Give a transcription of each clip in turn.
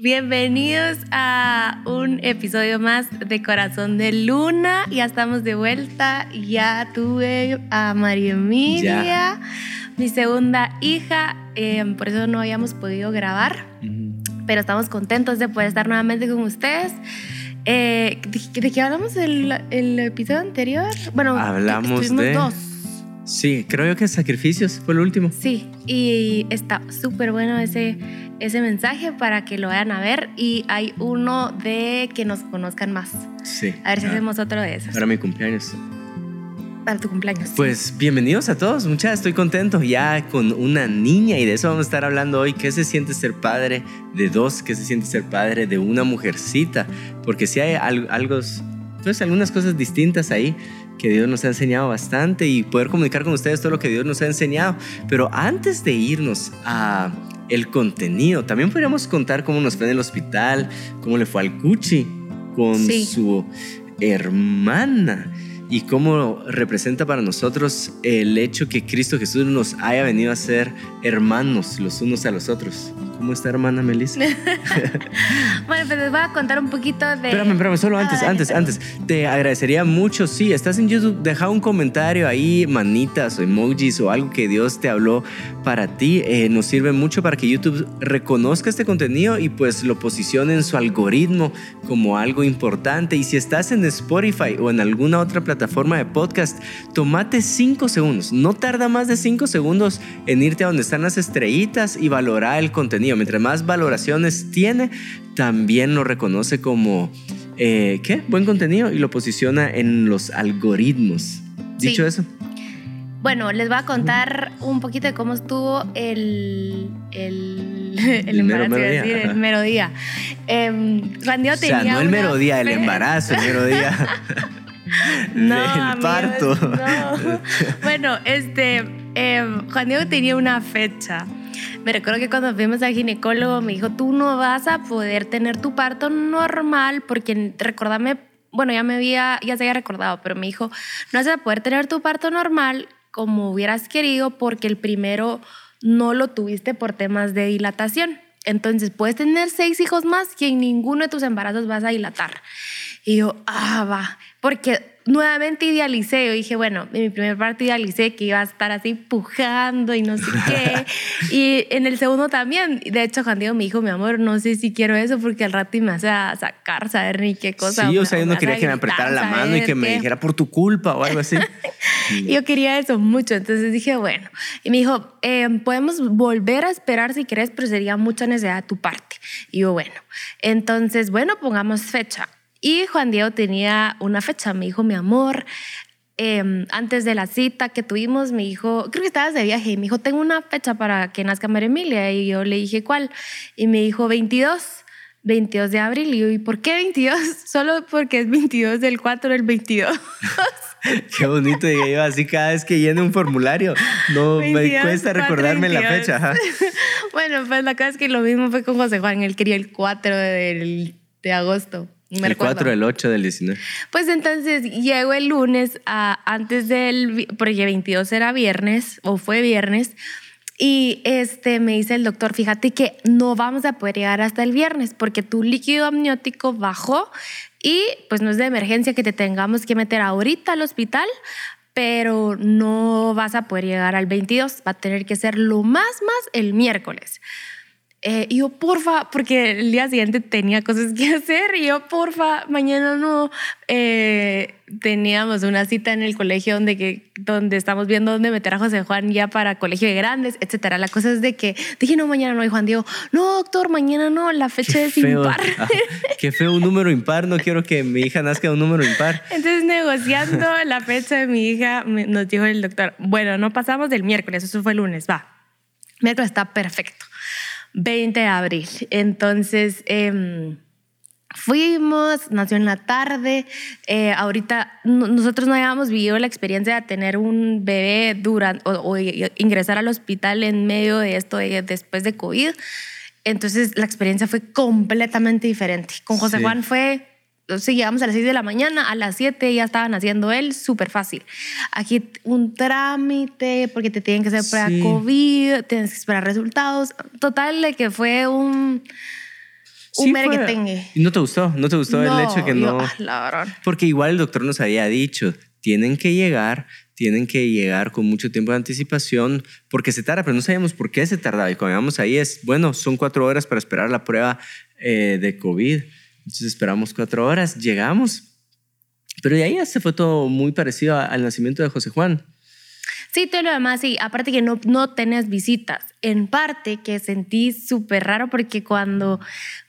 Bienvenidos a un episodio más de Corazón de Luna. Ya estamos de vuelta. Ya tuve a María Emilia, mi segunda hija. Eh, por eso no habíamos podido grabar, pero estamos contentos de poder estar nuevamente con ustedes. Eh, ¿de, qué hablamos el, el episodio anterior? Bueno, hablamos de dos. Sí, creo que sacrificios fue el último. Sí, y está súper bueno ese ese mensaje para que lo vayan a ver y hay uno de que nos conozcan más. Sí. A ver si hacemos otro de esos. Para mi cumpleaños. Para tu cumpleaños. Pues bienvenidos a todos, muchas estoy contento ya con una niña y de eso vamos a estar hablando hoy. ¿Qué se siente ser padre de dos? ¿Qué se siente ser padre de una mujercita? Porque si hay algo, pues algunas cosas distintas ahí que Dios nos ha enseñado bastante y poder comunicar con ustedes todo lo que Dios nos ha enseñado. Pero antes de irnos a el contenido. También podríamos contar cómo nos fue en el hospital, cómo le fue al Cuchi con su hermana y cómo representa para nosotros el hecho que Cristo Jesús nos haya venido a ser hermanos los unos a los otros. ¿Cómo está hermana Melissa? bueno, pues les voy a contar un poquito de... Espérame, espérame, solo antes, antes, antes. Te agradecería mucho, sí, estás en YouTube, deja un comentario ahí, manitas o emojis o algo que Dios te habló para ti. Eh, nos sirve mucho para que YouTube reconozca este contenido y pues lo posicione en su algoritmo como algo importante. Y si estás en Spotify o en alguna otra plataforma de podcast, tomate cinco segundos. No tarda más de cinco segundos en irte a donde están las estrellitas y valorar el contenido Mientras más valoraciones tiene, también lo reconoce como, eh, ¿qué? Buen contenido y lo posiciona en los algoritmos. Dicho eso. Bueno, les voy a contar un poquito de cómo estuvo el, el, el, embarazo, mero, decir, el mero día. Eh, tenía. O sea, no el mero día, el embarazo, el mero día. no, del parto. no. Bueno, este, eh, Juan Diego tenía una fecha me recuerdo que cuando fuimos al ginecólogo me dijo, tú no vas a poder tener tu parto normal porque recordame, bueno, ya me había, ya se había recordado, pero me dijo, no vas a poder tener tu parto normal como hubieras querido porque el primero no lo tuviste por temas de dilatación. Entonces puedes tener seis hijos más que en ninguno de tus embarazos vas a dilatar. Y yo, ah, va, porque nuevamente idealicé. Yo dije, bueno, en mi primer parte idealicé que iba a estar así pujando y no sé qué. y en el segundo también. De hecho, Juan Diego me dijo, mi amor, no sé si quiero eso porque al rato me hace a sacar, saber ni qué cosa. Sí, o sea, yo no quería que me apretara la mano y que me dijera por tu culpa o algo así. yo quería eso mucho. Entonces dije, bueno. Y me dijo, em, podemos volver a esperar si quieres, pero sería mucha necesidad de tu parte. Y yo, bueno. Entonces, bueno, pongamos fecha. Y Juan Diego tenía una fecha, me dijo, mi amor, em, antes de la cita que tuvimos, me dijo, creo que estabas de viaje, y me dijo, tengo una fecha para que nazca María Emilia. Y yo le dije, ¿cuál? Y me dijo, 22, 22 de abril. Y yo, ¿y por qué 22? Solo porque es 22 del 4 del 22. Qué bonito, y yo así cada vez que llene un formulario, no me cuesta recordarme la fecha. bueno, pues la cosa es que lo mismo fue con José Juan, él quería el 4 de agosto el 4, el 8 del 19. Pues entonces llego el lunes a, antes del, porque 22 era viernes o fue viernes, y este me dice el doctor, fíjate que no vamos a poder llegar hasta el viernes porque tu líquido amniótico bajó y pues no es de emergencia que te tengamos que meter ahorita al hospital, pero no vas a poder llegar al 22, va a tener que ser lo más más el miércoles. Eh, y yo, porfa, porque el día siguiente tenía cosas que hacer. Y yo, porfa, mañana no. Eh, teníamos una cita en el colegio donde, que, donde estamos viendo dónde meter a José Juan ya para colegio de grandes, etcétera. La cosa es de que dije, no, mañana no. Y Juan dijo, no, doctor, mañana no. La fecha es impar. qué feo un número impar. No quiero que mi hija nazca un número impar. Entonces, negociando la fecha de mi hija, nos dijo el doctor, bueno, no pasamos del miércoles, eso fue el lunes, va. Miércoles está perfecto. 20 de abril. Entonces, em, fuimos, nació en la tarde. Eh, ahorita nosotros no habíamos vivido la experiencia de tener un bebé durante, o, ingresar al hospital en medio de esto después de COVID. Entonces, la experiencia fue completamente diferente. Con José Juan fue sí, llegamos a las 6 de la mañana, a las 7 ya estaban haciendo él, súper fácil. Aquí un trámite, porque te tienen que hacer para COVID, tienes que esperar resultados. Total, de que fue un... un merequetengue. ¿Y no te gustó? ¿No te gustó el hecho que no? Yo, la verdad. Porque igual el doctor nos había dicho, tienen que llegar, tienen que llegar con mucho tiempo de anticipación porque se tarda, pero no sabíamos por qué se tardaba. Y cuando llegamos ahí es, bueno, son cuatro horas para esperar la prueba eh, de COVID. Entonces esperamos cuatro horas, llegamos. Pero de ahí ya se fue todo muy parecido al nacimiento de José Juan. Sí, todo lo demás, sí. Aparte que no, no tenés visitas. En parte que sentí súper raro porque cuando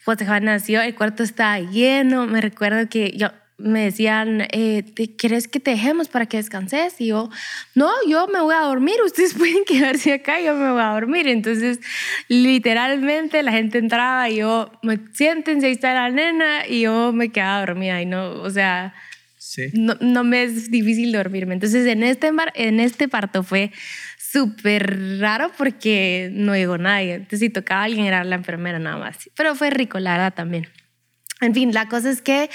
José Juan nació, el cuarto estaba lleno. Me recuerdo que yo, me decían, eh, ¿quieres que te dejemos para que descanses? Y yo, no, yo me voy a dormir, ustedes pueden quedarse acá, yo me voy a dormir. Entonces, literalmente la gente entraba y yo, siéntense, ahí está la nena, y yo me quedaba dormida y no, o sea, no, no, me es difícil dormirme. Entonces, en este, en este parto fue súper raro porque no llegó nadie. Entonces, si tocaba a alguien era la enfermera nada más. Pero fue rico, la verdad, también. En fin, la cosa es que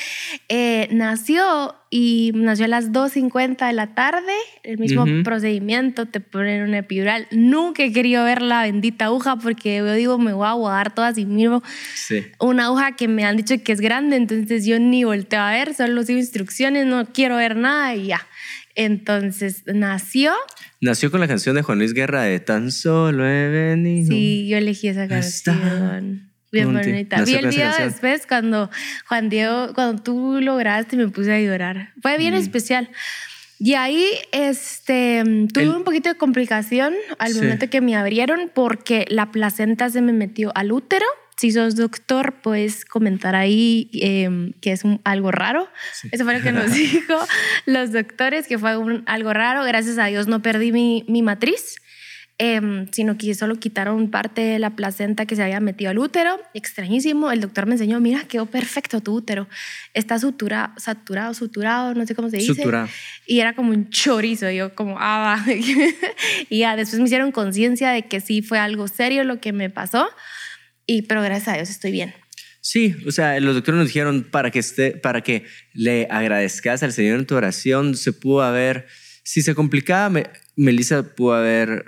eh, nació y nació a las 2.50 de la tarde, el mismo procedimiento, te ponen una epidural. Nunca he querido ver la bendita aguja porque yo digo, me voy a aguadar toda así mismo. Sí. Una aguja que me han dicho que es grande, entonces yo ni volteo a ver, solo sigo instrucciones, no quiero ver nada y ya. Entonces nació. Nació con la canción de Juan Luis Guerra de Tan solo he venido. Sí, yo elegí esa canción. Bien bonita. Vi el video después cuando Juan Diego, cuando tú lograste, me puse a llorar. Fue bien especial. Y ahí este, tuve un poquito de complicación al momento que me abrieron porque la placenta se me metió al útero. Si sos doctor, puedes comentar ahí em, que es algo raro. Eso fue lo que nos dijo los doctores, que fue algo raro. Gracias a Dios no perdí mi, mi matriz. Em, sino que solo quitaron parte de la placenta que se había metido al útero. Extrañísimo. El doctor me enseñó, mira, quedó perfecto tu útero. Está sutura, saturado, suturado, no sé cómo se dice. Suturado. Y era como un chorizo. yo como, ah, va. y ya después me hicieron conciencia de que sí fue algo serio lo que me pasó. Y, pero gracias a Dios estoy bien. Sí, o sea, los doctores nos dijeron para que, esté, para que le agradezcas al Señor en tu oración, se pudo haber, si se complicaba, me, Melissa pudo haber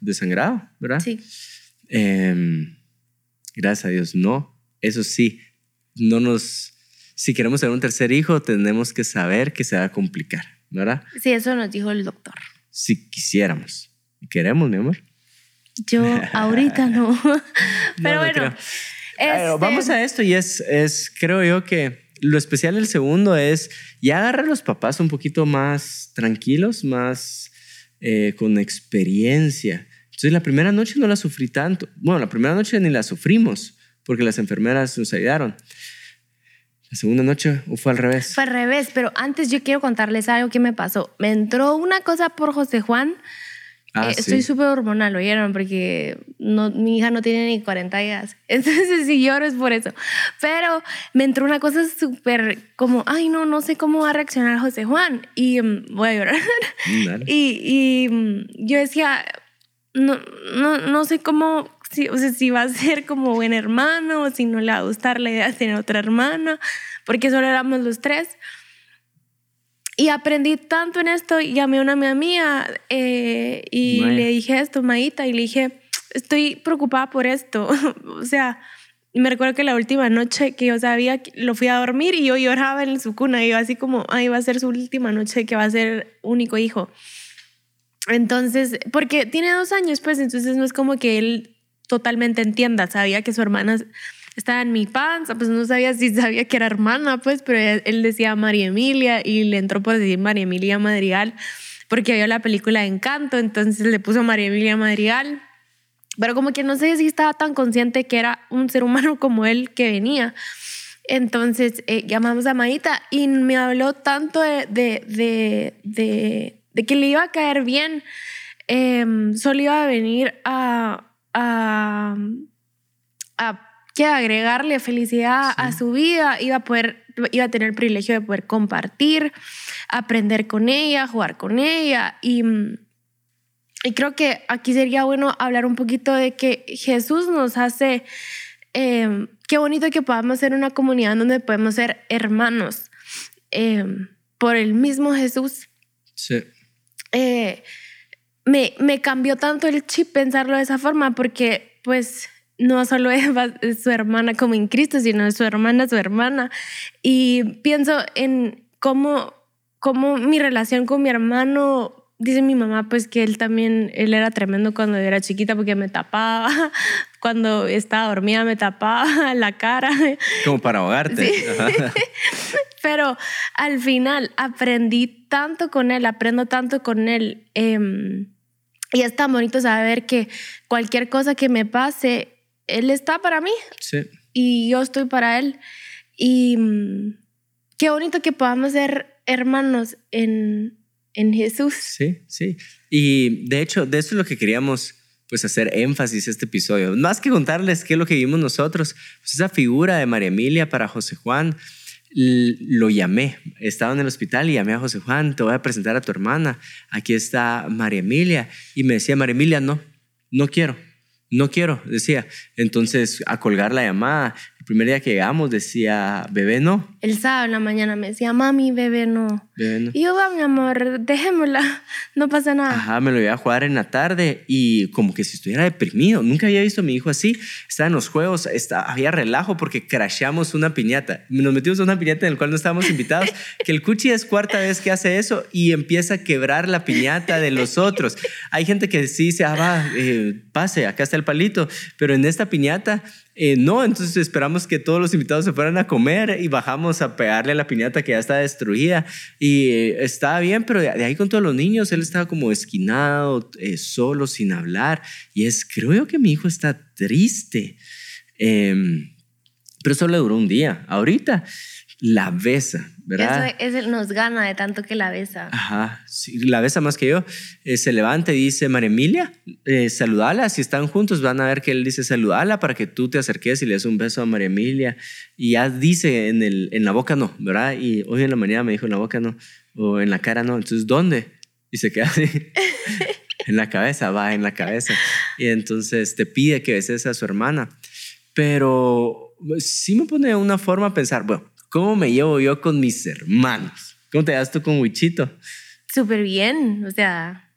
desangrado, ¿verdad? Sí. Em, gracias a Dios, no. Eso sí, no nos. Si queremos tener un tercer hijo, tenemos que saber que se va a complicar, ¿verdad? Sí, eso nos dijo el doctor. Si quisiéramos. ¿Y queremos, mi amor? Yo ahorita no. Pero bueno. Vamos este a esto y es, es, creo yo que lo especial del segundo es ya agarrar a los papás un poquito más tranquilos, más eh, con experiencia. Entonces la primera noche no la sufrí tanto. Bueno, la primera noche ni la sufrimos porque las enfermeras nos ayudaron. La segunda noche fue al revés. Fue al revés, pero antes yo quiero contarles algo que me pasó. Me entró una cosa por José Juan Ah, eh, estoy súper hormonal, ¿oyeron? Porque no, mi hija no tiene ni 40 días. Entonces, si lloro es por eso. Pero me entró una cosa súper como, ay, no, no sé cómo va a reaccionar José Juan. Y mm, voy a llorar. Mm, y, y mm, yo decía, no, no, no sé cómo, si, o sea, si va a ser como buen hermano o si no le va a gustar la idea de tener otra hermana, porque solo éramos los tres. Y aprendí tanto en esto, llamé a una amiga mía eh, y le dije esto, Maíta, y le dije, estoy preocupada por esto. o sea, me recuerdo que la última noche que yo sabía, lo fui a dormir y yo lloraba en su cuna, y yo así como, ay, va a ser su última noche que va a ser único hijo. Entonces, porque tiene dos años, pues, entonces no es como que él totalmente entienda, sabía que su hermana estaba en mi panza, pues no sabía si sabía que era hermana, pues, pero él decía María Emilia y le entró por decir María Emilia Madrigal porque vio la película de Encanto, entonces le puso María Emilia Madrigal. Pero como que no sé si estaba tan consciente que era un ser humano como él que venía. Entonces eh, llamamos a Maíta y me habló tanto de, de, de, de, que le iba a caer bien. Em, solo iba a venir a, a, a que agregarle felicidad a su vida, iba a poder, iba a tener el privilegio de poder compartir, aprender con ella, jugar con ella y, y creo que aquí sería bueno hablar un poquito de que Jesús nos hace, em, qué bonito que podamos ser una comunidad donde podemos ser hermanos em, por el mismo Jesús. Sí. Eh, me, me cambió tanto el chip pensarlo de esa forma porque pues no solo Eva es su hermana como en Cristo, sino su hermana, su hermana. Y pienso en cómo, cómo mi relación con mi hermano dice mi mamá pues que él también, él era tremendo cuando era chiquita porque me tapaba, cuando estaba dormida me tapaba la cara. Como para ahogarte. Pero al final aprendí tanto con él, aprendo tanto con él. Em, y es tan bonito saber que cualquier cosa que me pase, él está para mí. Sí. Y yo estoy para él. Y mm, qué bonito que podamos ser hermanos en, en Jesús. Sí, sí. Y de hecho, de eso es lo que queríamos pues hacer énfasis este episodio. Más que contarles qué es lo que vimos nosotros, pues esa figura de María Emilia para José Juan, lo llamé, estaba en el hospital y llamé a José Juan, te voy a presentar a tu hermana, aquí está María Emilia. Y me decía, María Emilia, no, no quiero, no quiero, decía. Entonces, a colgar la llamada, primer día que llegamos decía, bebé no. El sábado en la mañana me decía, mami, bebé no. Bebé no. Y yo, va, mi amor, dejémosla, no pasa nada. Ajá, me lo iba a jugar en la tarde y como que si estuviera deprimido. Nunca había visto a mi hijo así. Estaba en los juegos, está, había relajo porque crashamos una piñata. Nos metimos en una piñata en la cual no estábamos invitados, que el cuchi es cuarta vez que hace eso y empieza a quebrar la piñata de los otros. Hay gente que sí dice, ah, va, eh, pase, acá está el palito, pero en esta piñata eh, no, entonces esperamos que todos los invitados se fueran a comer y bajamos a pegarle a la piñata que ya está destruida. Y eh, estaba bien, pero de, ahí con todos los niños, él estaba como esquinado, eh, solo, sin hablar. Y es, creo que mi hijo está triste. Em, pero solo duró un día. Ahorita la besa, ¿verdad? Eso, nos gana de tanto que la besa. Ajá, sí, la besa más que yo. Eh, se levanta y dice, María Emilia, eh, saludala. Si están juntos van a ver que él dice, saludala para que tú te acerques y le des un beso a María Emilia. Y ya dice en, el, en la boca no, ¿verdad? Y hoy en la mañana me dijo en la boca no, o en la cara no. Entonces, ¿dónde? Y se queda así. en la cabeza, va en la cabeza. Y entonces te pide que beses a su hermana. Pero sí me pone una forma a pensar, bueno, ¿Cómo me llevo yo con mis hermanos? ¿Cómo te das tú con Wichito? Súper bien, o sea,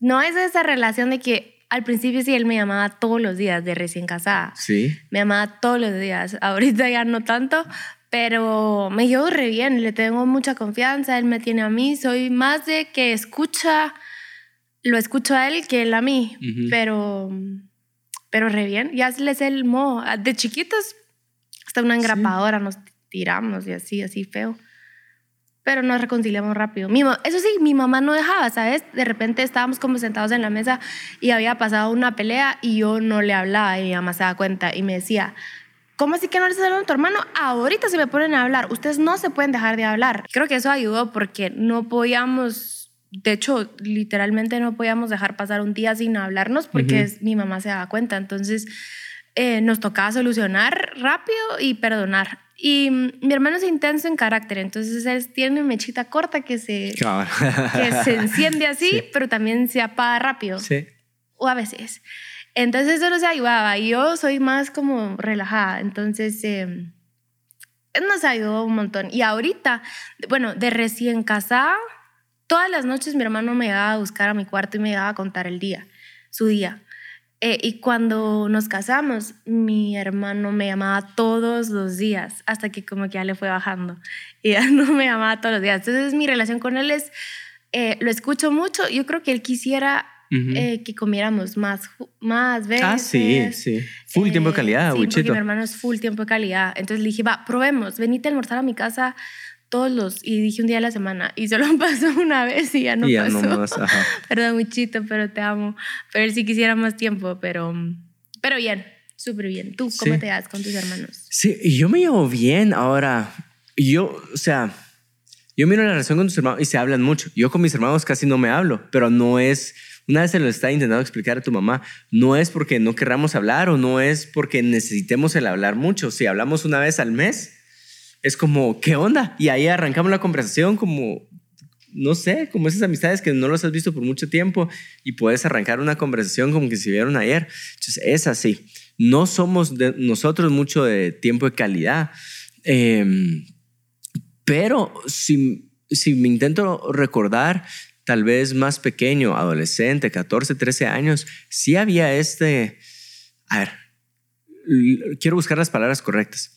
no es esa relación de que al principio sí él me llamaba todos los días de recién casada. Sí. Me llamaba todos los días. Ahorita ya no tanto, pero me llevo re bien, le tengo mucha confianza, él me tiene a mí, soy más de que escucha, lo escucho a él que él a mí, pero, pero re bien, ya les el modo, de chiquitos hasta una engrapadora nos tiramos y así, así feo. Pero nos reconciliamos rápido. Mi, eso sí, mi mamá no dejaba, ¿sabes? De repente estábamos como sentados en la mesa y había pasado una pelea y yo no le hablaba y mi mamá se da cuenta y me decía, ¿cómo así que no le estás hablando a tu hermano? Ahorita se me ponen a hablar. Ustedes no se pueden dejar de hablar. Creo que eso ayudó porque no podíamos, de hecho, literalmente no podíamos dejar pasar un día sin hablarnos porque mi mamá se daba cuenta. Entonces eh, nos tocaba solucionar rápido y perdonar. Y mm, mi hermano es intenso en carácter, entonces él tiene una mechita corta que se, que se enciende así, pero también se apaga rápido. Sí. O a veces. Entonces eso nos ayudaba. Yo soy más como relajada, entonces eh, nos ayudó un montón. Y ahorita, bueno, de recién casada, todas las noches mi hermano me iba a buscar a mi cuarto y me iba a contar el día, su día. Eh, y cuando nos casamos, mi hermano me llamaba todos los días, hasta que como que ya le fue bajando. Y ya no me llamaba todos los días. Entonces mi relación con él es, eh, lo escucho mucho. Yo creo que él quisiera eh, que comiéramos más, más veces. Ah, sí, sí. Full tiempo de calidad, sí, porque mi hermano es full tiempo de calidad. Entonces le dije, va, probemos, venite a almorzar a mi casa todos los, y dije un día a la semana, y solo pasó una vez y ya no ya pasó. No más, Perdón, muchito, pero te amo. Pero sí quisiera más tiempo, pero, pero bien, súper bien. ¿Tú cómo te das con tus hermanos? Sí, yo me llevo bien ahora. Yo, o sea, yo miro la relación con tus hermanos y se hablan mucho. Yo con mis hermanos casi no me hablo, pero no es... Una vez se lo está intentando explicar a tu mamá, no es porque no querramos hablar o no es porque necesitemos el hablar mucho. Si hablamos una vez al mes, es como, ¿qué onda? Y ahí arrancamos la conversación como, no sé, como esas amistades que no los has visto por mucho tiempo y puedes arrancar una conversación como que se vieron ayer. Entonces, es así. No somos nosotros mucho de tiempo de calidad, em, pero si, si me intento recordar, tal vez más pequeño, adolescente, 14, 13 años, sí había este a ver, quiero buscar las palabras correctas.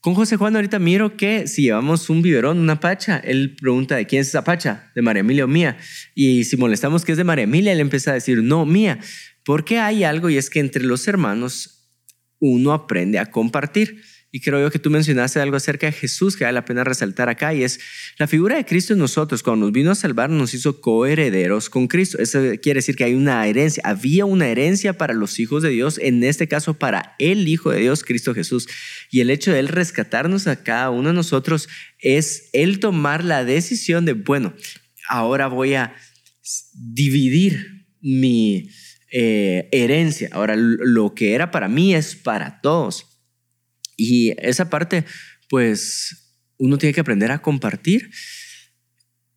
Con José Juan ahorita miro que si llevamos un biberón, una pacha, él pregunta de quién es esa pacha, de María Emilia o mía. Y si molestamos que es de María Emilia, él empieza a decir, no, mía. Porque hay algo y es que entre los hermanos uno aprende a compartir. Y creo yo que tú mencionaste algo acerca de Jesús que vale la pena resaltar acá y es la figura de Cristo en nosotros. Cuando nos vino a salvar, nos hizo coherederos con Cristo. Eso quiere decir que hay una herencia. Había una herencia para los hijos de Dios, en este caso para el Hijo de Dios, Cristo Jesús. Y el hecho de Él rescatarnos a cada uno de nosotros es Él tomar la decisión de, bueno, ahora voy a dividir mi eh, herencia. Ahora, lo que era para mí es para todos. Y esa parte, pues uno tiene que aprender a compartir.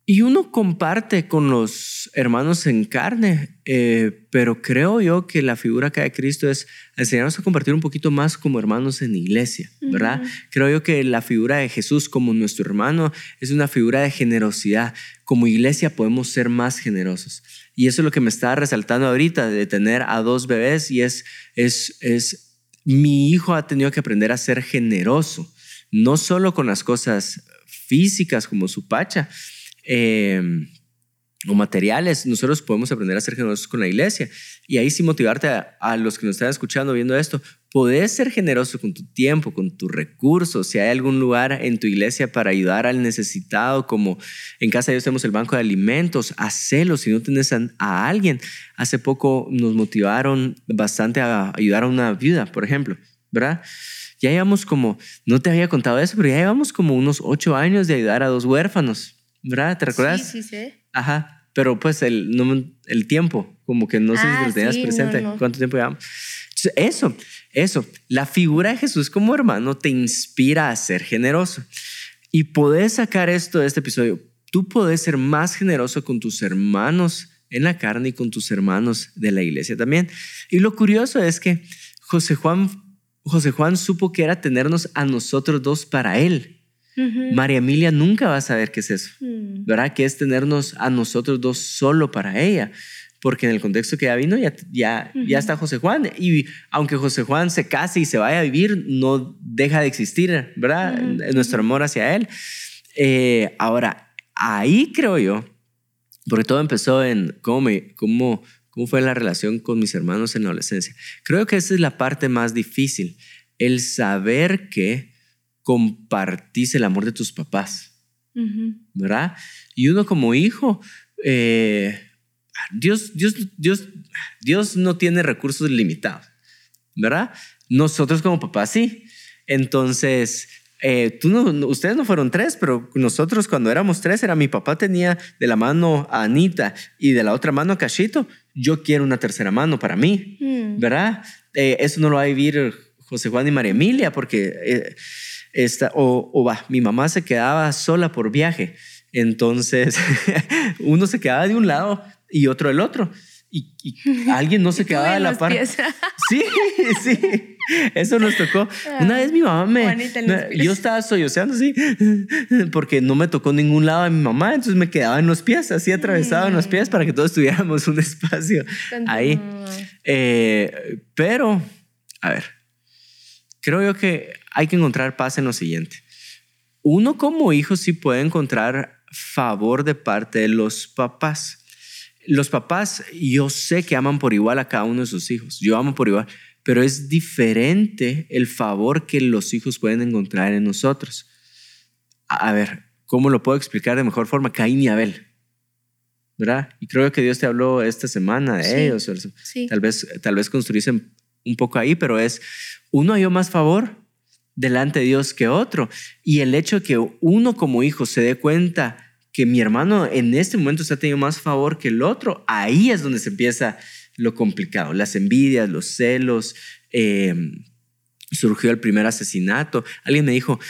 Y uno comparte con los hermanos en carne, eh, pero creo yo que la figura acá de Cristo es enseñarnos a compartir un poquito más como hermanos en iglesia, ¿verdad? Creo yo que la figura de Jesús como nuestro hermano es una figura de generosidad. Como iglesia podemos ser más generosos. Y eso es lo que me está resaltando ahorita, de tener a dos bebés y es, es, es mi hijo ha tenido que aprender a ser generoso, no solo con las cosas físicas como su pacha em, o materiales, nosotros podemos aprender a ser generosos con la iglesia. Y ahí sí motivarte a, los que nos están escuchando, viendo esto, podés ser generoso con tu tiempo, con tus recursos. Si hay algún lugar en tu iglesia para ayudar al necesitado, como en casa de Dios tenemos el banco de alimentos, hacelo. Si no tienes a, alguien, hace poco nos motivaron bastante a ayudar a una viuda, por ejemplo, ¿verdad? Ya llevamos como, no te había contado eso, pero ya llevamos como unos ocho años de ayudar a dos huérfanos, ¿verdad? ¿Te recuerdas? Sí, sí, sí. Ajá pero pues el, no, el tiempo, como que no sé si lo ah, tenías presente, cuánto tiempo llevamos. Eso, eso, la figura de Jesús como hermano te inspira a ser generoso. Y podés sacar esto de este episodio. Tú puedes ser más generoso con tus hermanos en la carne y con tus hermanos de la iglesia también. Y lo curioso es que José Juan, José Juan supo que era tenernos a nosotros dos para él. María Emilia nunca va a saber qué es eso, mm. ¿verdad? Que es tenernos a nosotros dos solo para ella porque en el contexto que ya vino ya, ya, ya está José Juan. Y aunque José Juan se case y se vaya a vivir, no deja de existir, ¿verdad? Nuestro amor hacia él. Eh, ahora, ahí creo yo, porque todo empezó en cómo, me, cómo, cómo fue la relación con mis hermanos en la adolescencia. Creo que esa es la parte más difícil, el saber que compartís el amor de tus papás, ¿verdad? Y uno como hijo... Eh, Dios, Dios, Dios, Dios no tiene recursos limitados, ¿verdad? Nosotros como papás sí. Entonces, eh, tú no, ustedes no fueron tres, pero nosotros cuando éramos tres, era mi papá tenía de la mano a Anita y de la otra mano a Cachito. Yo quiero una tercera mano para mí, mm. ¿verdad? Eh, eso no lo va a vivir José Juan y María Emilia porque eh, esta, o, o va, mi mamá se quedaba sola por viaje. Entonces, uno se quedaba de un lado y otro el otro. Y, alguien no se quedaba de la par. Sí, sí. Eso nos tocó. Una vez mi mamá me. yo estaba solloceando así, porque no me tocó ningún lado de mi mamá, entonces me quedaba en los pies, así atravesado en los pies para que todos tuviéramos un espacio ahí. Eh, pero, a ver, creo yo que hay que encontrar paz en lo siguiente. Uno como hijo sí puede encontrar favor de parte de los papás los papás, yo sé que aman por igual a cada uno de sus hijos, yo amo por igual, pero es diferente el favor que los hijos pueden encontrar en nosotros. A ver, ¿cómo lo puedo explicar de mejor forma? Caín y Abel. ¿Verdad? Y creo que Dios te habló esta semana de ellos. Tal vez, tal vez construirse un poco ahí, pero es uno halló más favor delante de Dios que otro. Y el hecho que uno como hijo se dé cuenta que mi hermano en este momento se ha tenido más favor que el otro, ahí es donde se empieza lo complicado, las envidias, los celos, em, surgió el primer asesinato. Alguien me dijo,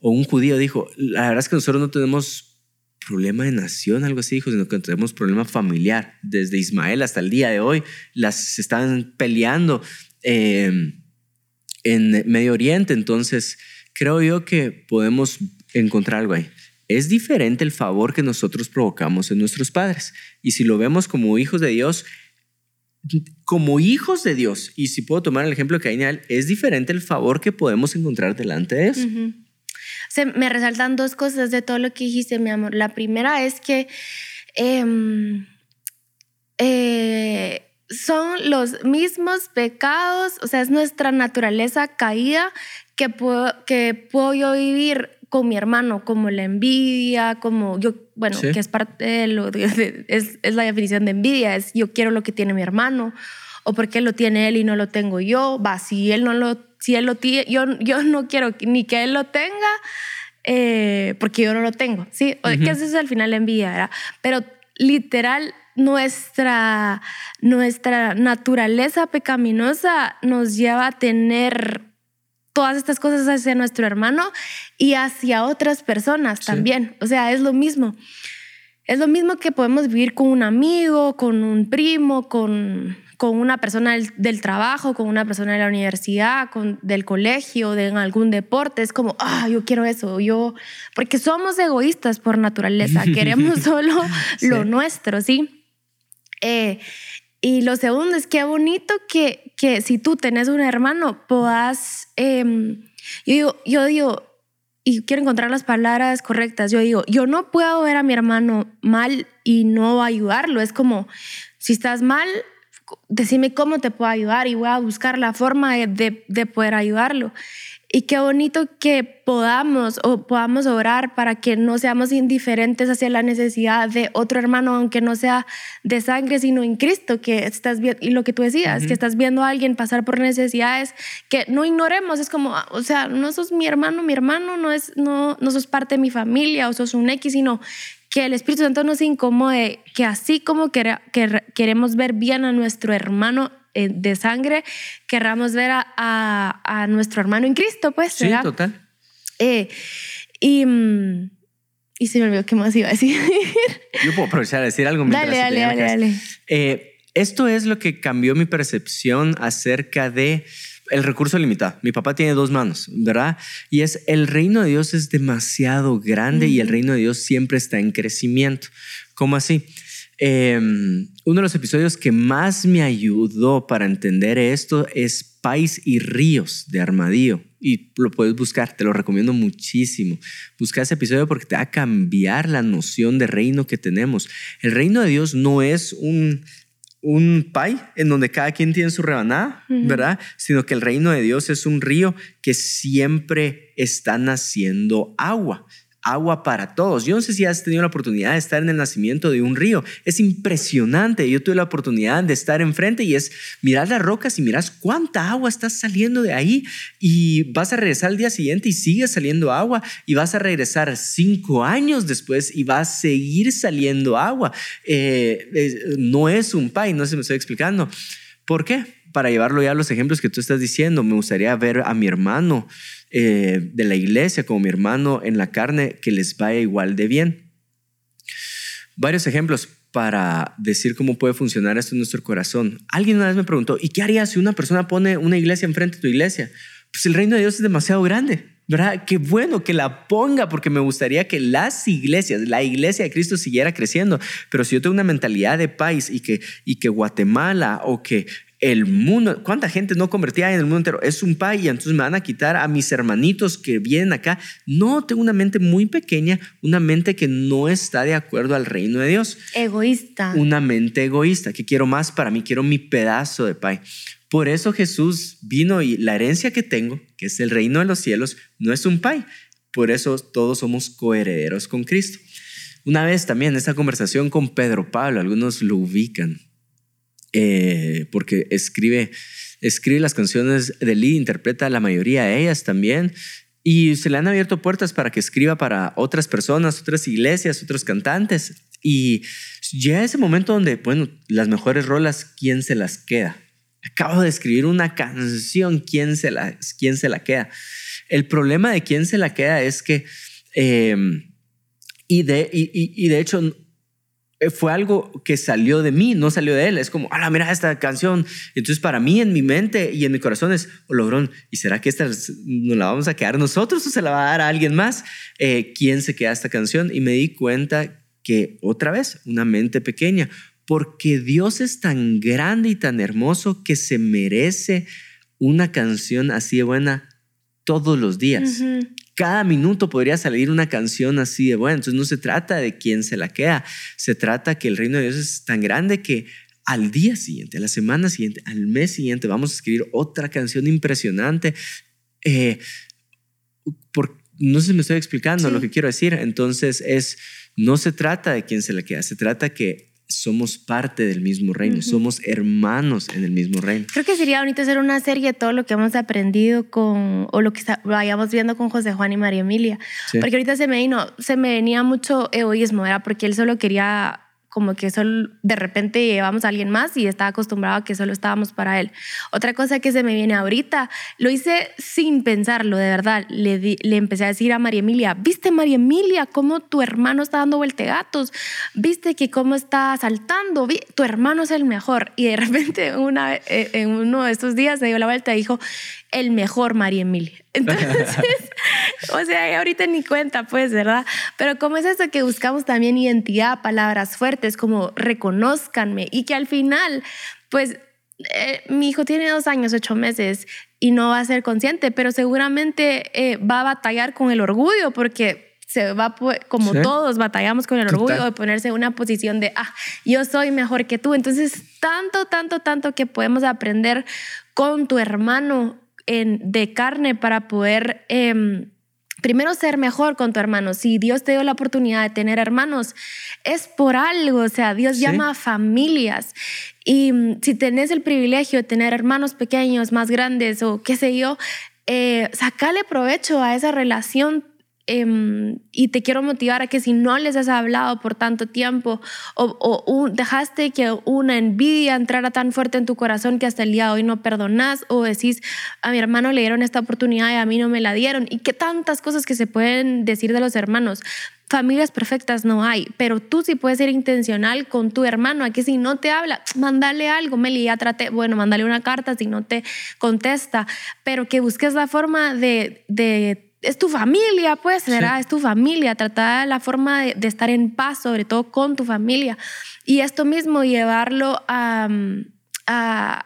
o un judío dijo, la verdad es que nosotros no tenemos problema de nación, algo así dijo, sino que tenemos problema familiar. Desde Ismael hasta el día de hoy, las están peleando em, en Medio Oriente, entonces creo yo que podemos encontrar algo ahí es diferente el favor que nosotros provocamos en nuestros padres. Y si lo vemos como hijos de Dios, como hijos de Dios, y si puedo tomar el ejemplo de Caín, es diferente el favor que podemos encontrar delante de Dios. Se me resaltan dos cosas de todo lo que dijiste, mi amor. La primera es que em, eh, son los mismos pecados, o sea, es nuestra naturaleza caída que puedo, que puedo yo vivir con mi hermano, como la envidia, como yo, bueno, que es parte de lo, es, es la definición de envidia, es yo quiero lo que tiene mi hermano, o porque lo tiene él y no lo tengo yo, va, si él no lo, si él lo tiene, yo, yo no quiero ni que él lo tenga, eh, porque yo no lo tengo, ¿sí? Que eso es al final la envidia, ¿verdad? Pero literal, nuestra, nuestra naturaleza pecaminosa nos lleva a tener todas estas cosas hacia nuestro hermano y hacia otras personas también. O sea, es lo mismo. Es lo mismo que podemos vivir con un amigo, con un primo, con, con una persona del, trabajo, con una persona de la universidad, con, del colegio, de algún deporte. Es como, ah, yo quiero eso, yo, porque somos egoístas por naturaleza, queremos solo lo nuestro, ¿sí? Eh, y lo segundo es que bonito que, que si tú tenés un hermano, puedas, em, yo, digo, yo digo, y quiero encontrar las palabras correctas, yo digo, yo no puedo ver a mi hermano mal y no ayudarlo. Es como, si estás mal, decime cómo te puedo ayudar y voy a buscar la forma de, de poder ayudarlo. Y qué bonito que podamos o podamos orar para que no seamos indiferentes hacia la necesidad de otro hermano, aunque no sea de sangre, sino en Cristo, que estás viendo, y lo que tú decías, que estás viendo a alguien pasar por necesidades, que no ignoremos, es como, o sea, no sos mi hermano, mi hermano no es, no, no sos parte de mi familia o sos un X, sino que el Espíritu Santo nos incomode, que así como que queremos ver bien a nuestro hermano eh, de sangre, querramos ver a, nuestro hermano en Cristo, pues. Sí, total. Eh, y, mm, y se me olvidó qué más iba a decir. Yo puedo aprovechar a decir algo. Dale, dale, dale, dale. Eh, esto es lo que cambió mi percepción acerca de el recurso limitado. Mi papá tiene dos manos, ¿verdad? Y es el reino de Dios es demasiado grande y el reino de Dios siempre está en crecimiento. ¿Cómo así? Em, uno de los episodios que más me ayudó para entender esto es Pais y Ríos de Armadillo. Y lo puedes buscar, te lo recomiendo muchísimo. Busca ese episodio porque te va a cambiar la noción de reino que tenemos. El reino de Dios no es un, un pay en donde cada quien tiene su rebanada, ¿verdad? Sino que el reino de Dios es un río que siempre está naciendo agua agua para todos. Yo no sé si has tenido la oportunidad de estar en el nacimiento de un río. Es impresionante. Yo tuve la oportunidad de estar enfrente y es mirar las rocas y miras cuánta agua está saliendo de ahí y vas a regresar al día siguiente y sigue saliendo agua y vas a regresar cinco años después y va a seguir saliendo agua. Eh, no es un pay, no se me estoy explicando. ¿Por qué? Para llevarlo ya a los ejemplos que tú estás diciendo, me gustaría ver a mi hermano eh, de la iglesia como mi hermano en la carne que les vaya igual de bien. Varios ejemplos para decir cómo puede funcionar esto en nuestro corazón. Alguien una vez me preguntó, ¿y qué haría si una persona pone una iglesia enfrente de tu iglesia? Pues el reino de Dios es demasiado grande, ¿verdad? Qué bueno que la ponga porque me gustaría que las iglesias, la iglesia de Cristo siguiera creciendo. Pero si yo tengo una mentalidad de país y que, y que Guatemala o que el mundo, ¿cuánta gente no convertía en el mundo entero? Es un pay y entonces me van a quitar a mis hermanitos que vienen acá. No, tengo una mente muy pequeña, una mente que no está de acuerdo al reino de Dios. Egoísta. Una mente egoísta, que quiero más para mí, quiero mi pedazo de pay. Por eso Jesús vino y la herencia que tengo, que es el reino de los cielos, no es un pay. Por eso todos somos coherederos con Cristo. Una vez también esta conversación con Pedro Pablo, algunos lo ubican eh, porque escribe, escribe las canciones de Lee, interpreta la mayoría de ellas también. Y se le han abierto puertas para que escriba para otras personas, otras iglesias, otros cantantes. Y llega ese momento donde, bueno, las mejores rolas, ¿quién se las queda? Acabo de escribir una canción, ¿quién se la, quién se la queda? El problema de quién se la queda es que, eh, y, de, y, de hecho, fue algo que salió de mí, no salió de él. Es como, ah, mira esta canción. Entonces, para mí, en mi mente y en mi corazón es, oh, ¿y será que esta nos la vamos a quedar nosotros o se la va a dar a alguien más? Eh, ¿Quién se queda esta canción? Y me di cuenta que otra vez, una mente pequeña. porque Dios es tan grande y tan hermoso que se merece una canción así de buena todos los días. Cada minuto podría salir una canción así de buena. Entonces no se trata de quién se la queda, se trata que el reino de Dios es tan grande que al día siguiente, a la semana siguiente, al mes siguiente, vamos a escribir otra canción impresionante. Eh, por, no sé si me estoy explicando lo que quiero decir. Entonces es, no se trata de quién se la queda, se trata que somos parte del mismo reino, somos hermanos en el mismo reino. Creo que sería bonito hacer una serie de todo lo que hemos aprendido con, o lo que vayamos viendo con José Juan y María Emilia. Porque ahorita se me, vino, se me venía mucho egoísmo, ¿verdad? Porque él solo quería como que solo de repente llevamos a alguien más y estaba acostumbrado a que solo estábamos para él. Otra cosa que se me viene ahorita, lo hice sin pensarlo, de verdad. Le, le empecé a decir a María Emilia, ¿viste María Emilia cómo tu hermano está dando gatos? ¿Viste que cómo está saltando? Tu hermano es el mejor. Y de repente una, eh, en uno de estos días se dio la vuelta y dijo, el mejor María Emilia. Entonces, o sea, ahorita ni cuenta, pues, ¿verdad? Pero como es eso que buscamos también identidad, palabras fuertes, como reconozcanme y que al final, pues, eh, mi hijo tiene dos años, ocho meses y no va a ser consciente, pero seguramente eh, va a batallar con el orgullo porque se va, como todos batallamos con el orgullo de ponerse en una posición de, ah, yo soy mejor que tú. Entonces, tanto, tanto, tanto que podemos aprender con tu hermano de carne para poder... Em, primero ser mejor con tu hermano. Si Dios te dio la oportunidad de tener hermanos, es por algo. O sea, Dios llama a familias. Y mm, si tenés el privilegio de tener hermanos pequeños, más grandes o qué sé yo, eh, sacale provecho a esa relación Em, y te quiero motivar a que si no les has hablado por tanto tiempo o, dejaste que una envidia entrara tan fuerte en tu corazón que hasta el día de hoy no perdonas o decís, a mi hermano le dieron esta oportunidad y a mí no me la dieron. Y qué tantas cosas que se pueden decir de los hermanos. Familias perfectas no hay, pero tú sí puedes ser intencional con tu hermano, a que si no te habla, mándale algo, Meli, ya traté, bueno, mándale una carta si no te contesta, pero que busques la forma de, de es tu familia, pues, ¿verdad? Es tu familia, tratar la forma de, estar en paz, sobre todo con tu familia. Y esto mismo, llevarlo a,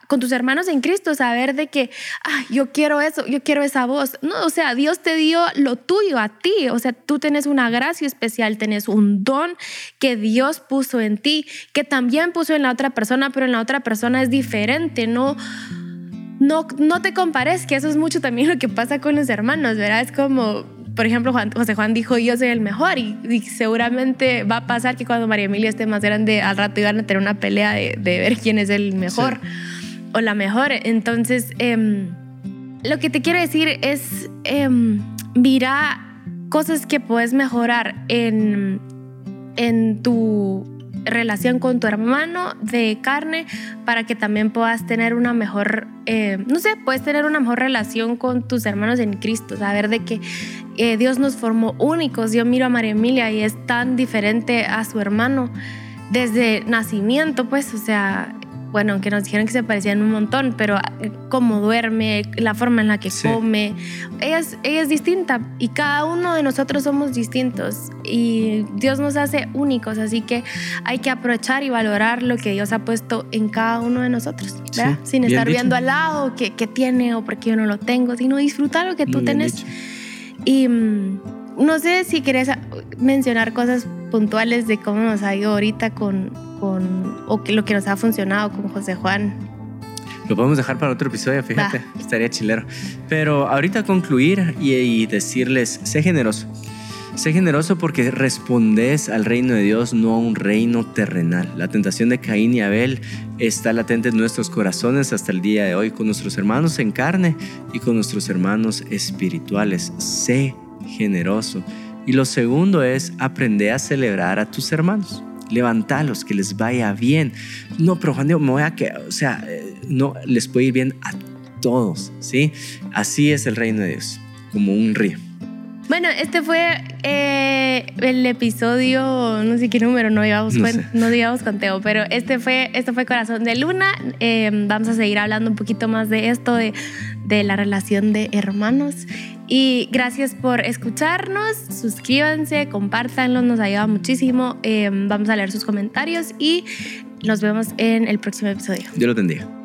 con tus hermanos en Cristo, saber de que, ah, yo quiero eso, yo quiero esa voz. No, o sea, Dios te dio lo tuyo a ti, o sea, tú tienes una gracia especial, tienes un don que Dios puso en ti, que también puso en la otra persona, pero en la otra persona es diferente, ¿no? No, no te compares, que eso es mucho también lo que pasa con los hermanos, ¿verdad? Es como, por ejemplo, Juan, José Juan dijo, yo soy el mejor y, seguramente va a pasar que cuando María Emilia esté más grande, al rato iban a tener una pelea de, ver quién es el mejor o la mejor. Entonces, em, lo que te quiero decir es, em, mira cosas que puedes mejorar en, en tu relación con tu hermano de carne para que también puedas tener una mejor, eh, no sé, puedes tener una mejor relación con tus hermanos en Cristo, saber de que eh, Dios nos formó únicos. Yo miro a María Emilia y es tan diferente a su hermano desde nacimiento, pues, o sea, bueno, aunque nos dijeron que se parecían un montón, pero eh, cómo duerme, la forma en la que come, ella es, ella es distinta y cada uno de nosotros somos distintos y Dios nos hace únicos, así que hay que aprovechar y valorar lo que Dios ha puesto en cada uno de nosotros, ¿verdad? Sin estar viendo al lado qué, tiene o por qué yo no lo tengo, sino disfrutar lo que tú tienes. Y mm, no sé si quieres mencionar cosas puntuales de cómo nos ha ido ahorita con o que lo que nos ha funcionado con José Juan. Lo podemos dejar para otro episodio, fíjate, estaría chilero. Pero ahorita concluir y, decirles, sé generoso. Sé generoso porque respondes al reino de Dios, no a un reino terrenal. La tentación de Caín y Abel está latente en nuestros corazones hasta el día de hoy, con nuestros hermanos en carne y con nuestros hermanos espirituales. Sé generoso. Y lo segundo es aprender a celebrar a tus hermanos levantalos, que les vaya bien. No, pero Juan Diego, me voy a que, o sea, eh, no, les puede ir bien a todos, ¿sí? Así es el reino de Dios, como un río. Bueno, este fue eh, el episodio, no sé qué número, no digamos, no, digamos conteo, pero este fue, este fue Corazón de Luna. Eh, vamos a seguir hablando un poquito más de esto, de, de la relación de hermanos. Y gracias por escucharnos, suscríbanse, compártanlo, nos ayuda muchísimo. Eh, vamos a leer sus comentarios y nos vemos en el próximo episodio. Dios lo bendiga.